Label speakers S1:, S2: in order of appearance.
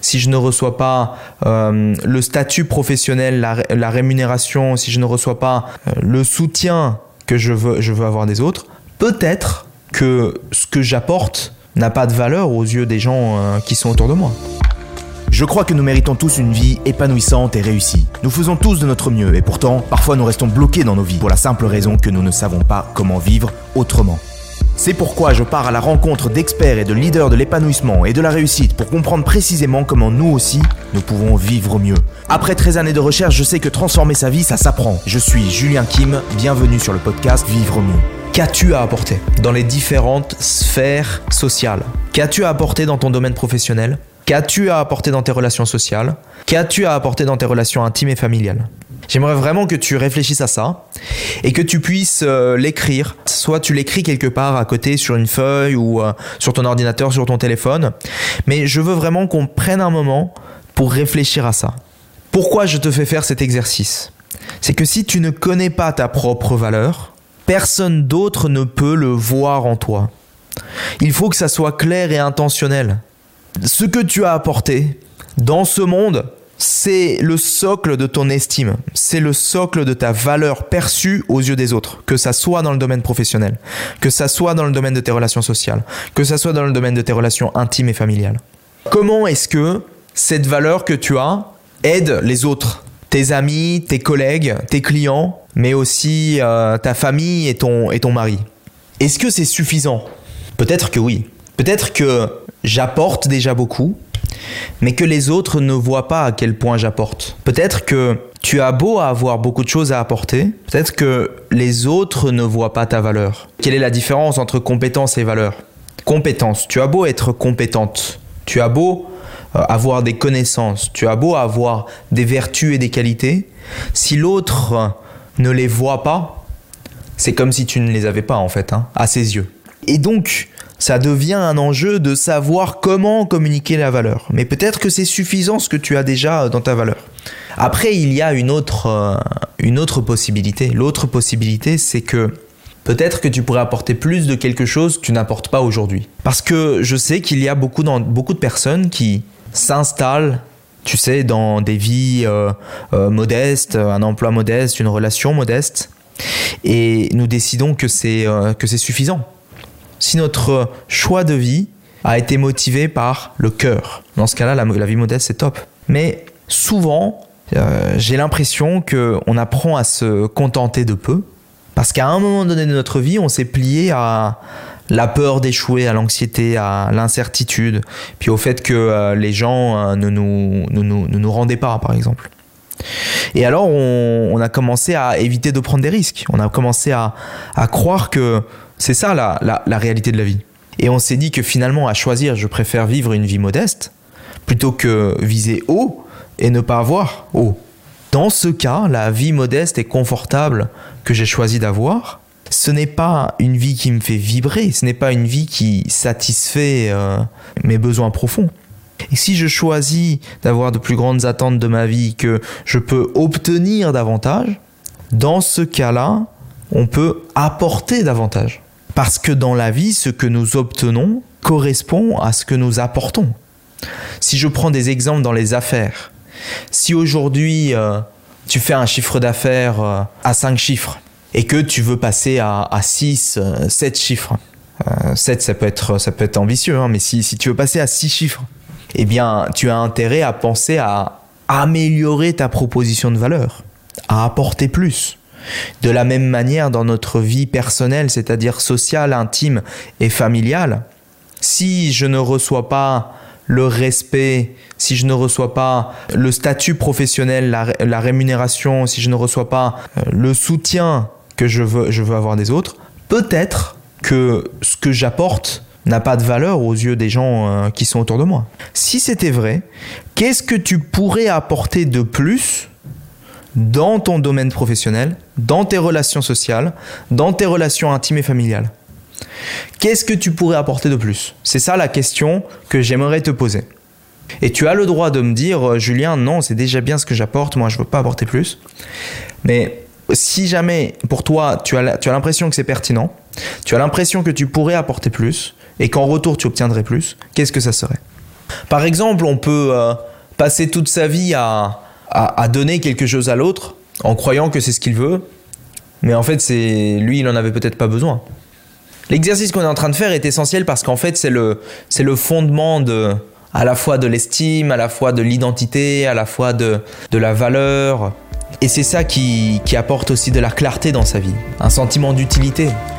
S1: si je ne reçois pas euh, le statut professionnel, la, rémunération, si je ne reçois pas euh, le soutien que je veux, avoir des autres, peut-être que ce que j'apporte n'a pas de valeur aux yeux des gens euh, qui sont autour de moi.
S2: Je crois que nous méritons tous une vie épanouissante et réussie. Nous faisons tous de notre mieux et pourtant, parfois nous restons bloqués dans nos vies pour la simple raison que nous ne savons pas comment vivre autrement. C'est pourquoi je pars à la rencontre d'experts et de leaders de l'épanouissement et de la réussite pour comprendre précisément comment nous aussi, nous pouvons vivre mieux. Après 13 années de recherche, je sais que transformer sa vie, ça s'apprend. Je suis Julien Kim, bienvenue sur le podcast Vivre mieux.
S1: Qu'as-tu à apporter dans les différentes sphères sociales? Qu'as-tu à apporter dans ton domaine professionnel? Qu'as-tu à apporter dans tes relations sociales? Qu'as-tu à apporter dans tes relations intimes et familiales? J'aimerais vraiment que tu réfléchisses à ça et que tu puisses euh, l'écrire. Soit tu l'écris quelque part à côté sur une feuille ou euh, sur ton ordinateur, sur ton téléphone. Mais je veux vraiment qu'on prenne un moment pour réfléchir à ça. Pourquoi je te fais faire cet exercice? C'est que si tu ne connais pas ta propre valeur, personne d'autre ne peut le voir en toi. Il faut que ça soit clair et intentionnel. Ce que tu as apporté dans ce monde, c'est le socle de ton estime, c'est le socle de ta valeur perçue aux yeux des autres, que ça soit dans le domaine professionnel, que ça soit dans le domaine de tes relations sociales, que ça soit dans le domaine de tes relations intimes et familiales. Comment est-ce que cette valeur que tu as aide les autres, tes amis, tes collègues, tes clients, mais aussi euh, ta famille et ton, et ton mari? Est-ce que c'est suffisant? Peut-être que oui. Peut-être que j'apporte déjà beaucoup, mais que les autres ne voient pas à quel point j'apporte. Peut-être que tu as beau avoir beaucoup de choses à apporter, peut-être que les autres ne voient pas ta valeur. Quelle est la différence entre compétence et valeur? Compétence, tu as beau être compétente, tu as beau euh, avoir des connaissances, tu as beau avoir des vertus et des qualités, si l'autre ne les voit pas, c'est comme si tu ne les avais pas en fait, hein, à ses yeux. Et donc, ça devient un enjeu de savoir comment communiquer la valeur. Mais peut-être que c'est suffisant ce que tu as déjà dans ta valeur. Après, il y a une autre, euh, une autre possibilité. L'autre possibilité, c'est que peut-être que tu pourrais apporter plus de quelque chose que tu n'apportes pas aujourd'hui. Parce que je sais qu'il y a beaucoup, beaucoup de personnes qui s'installent tu sais, dans des vies euh, euh, modestes, un emploi modeste, une relation modeste, et nous décidons que c'est que c'est suffisant si notre choix de vie a été motivé par le cœur. Dans ce cas-là, la, vie modeste, c'est top. Mais souvent, euh, j'ai l'impression qu'on apprend à se contenter de peu, parce qu'à un moment donné de notre vie, on s'est plié à la peur d'échouer, à l'anxiété, à l'incertitude, puis au fait que euh, les gens euh, ne, nous, ne, nous, rendaient pas, par exemple. Et alors, on, a commencé à éviter de prendre des risques. On a commencé à, à croire que c'est ça la, réalité de la vie. Et on s'est dit que finalement, à choisir, je préfère vivre une vie modeste plutôt que viser haut et ne pas avoir haut. Dans ce cas, la vie modeste et confortable que j'ai choisi d'avoir, ce n'est pas une vie qui me fait vibrer, ce n'est pas une vie qui satisfait euh, mes besoins profonds. Et si je choisis d'avoir de plus grandes attentes de ma vie que je peux obtenir davantage, dans ce cas-là, on peut apporter davantage. Parce que dans la vie, ce que nous obtenons correspond à ce que nous apportons. Si je prends des exemples dans les affaires, si aujourd'hui euh, tu fais un chiffre d'affaires euh, à 5 chiffres et que tu veux passer à, 6, 7 euh, chiffres, 7 ça peut être, ça peut être ambitieux, hein, mais si, si tu veux passer à 6 chiffres, eh bien tu as intérêt à penser à améliorer ta proposition de valeur, à apporter plus. De la même manière, dans notre vie personnelle, c'est-à-dire sociale, intime et familiale, si je ne reçois pas le respect, si je ne reçois pas le statut professionnel, la, rémunération, si je ne reçois pas euh, le soutien que je veux, je veux avoir des autres, peut-être que ce que j'apporte n'a pas de valeur aux yeux des gens euh, qui sont autour de moi. Si c'était vrai, qu'est-ce que tu pourrais apporter de plus dans ton domaine professionnel, dans tes relations sociales, dans tes relations intimes et familiales. Qu'est-ce que tu pourrais apporter de plus? C'est ça la question que j'aimerais te poser. Et tu as le droit de me dire, euh, Julien, non, c'est déjà bien ce que j'apporte, moi je ne veux pas apporter plus. Mais si jamais pour toi tu as l'impression que c'est pertinent, tu as l'impression que tu pourrais apporter plus et qu'en retour tu obtiendrais plus, qu'est-ce que ça serait? Par exemple, on peut euh, passer toute sa vie à, à, donner quelque chose à l'autre en croyant que c'est ce qu'il veut, mais en fait, c'est lui, il en avait peut-être pas besoin. L'exercice qu'on est en train de faire est essentiel parce qu'en fait, c'est le, c'est le fondement de, à la fois de l'estime, à la fois de l'identité, à la fois de, de la valeur. Et c'est ça qui, qui apporte aussi de la clarté dans sa vie, un sentiment d'utilité.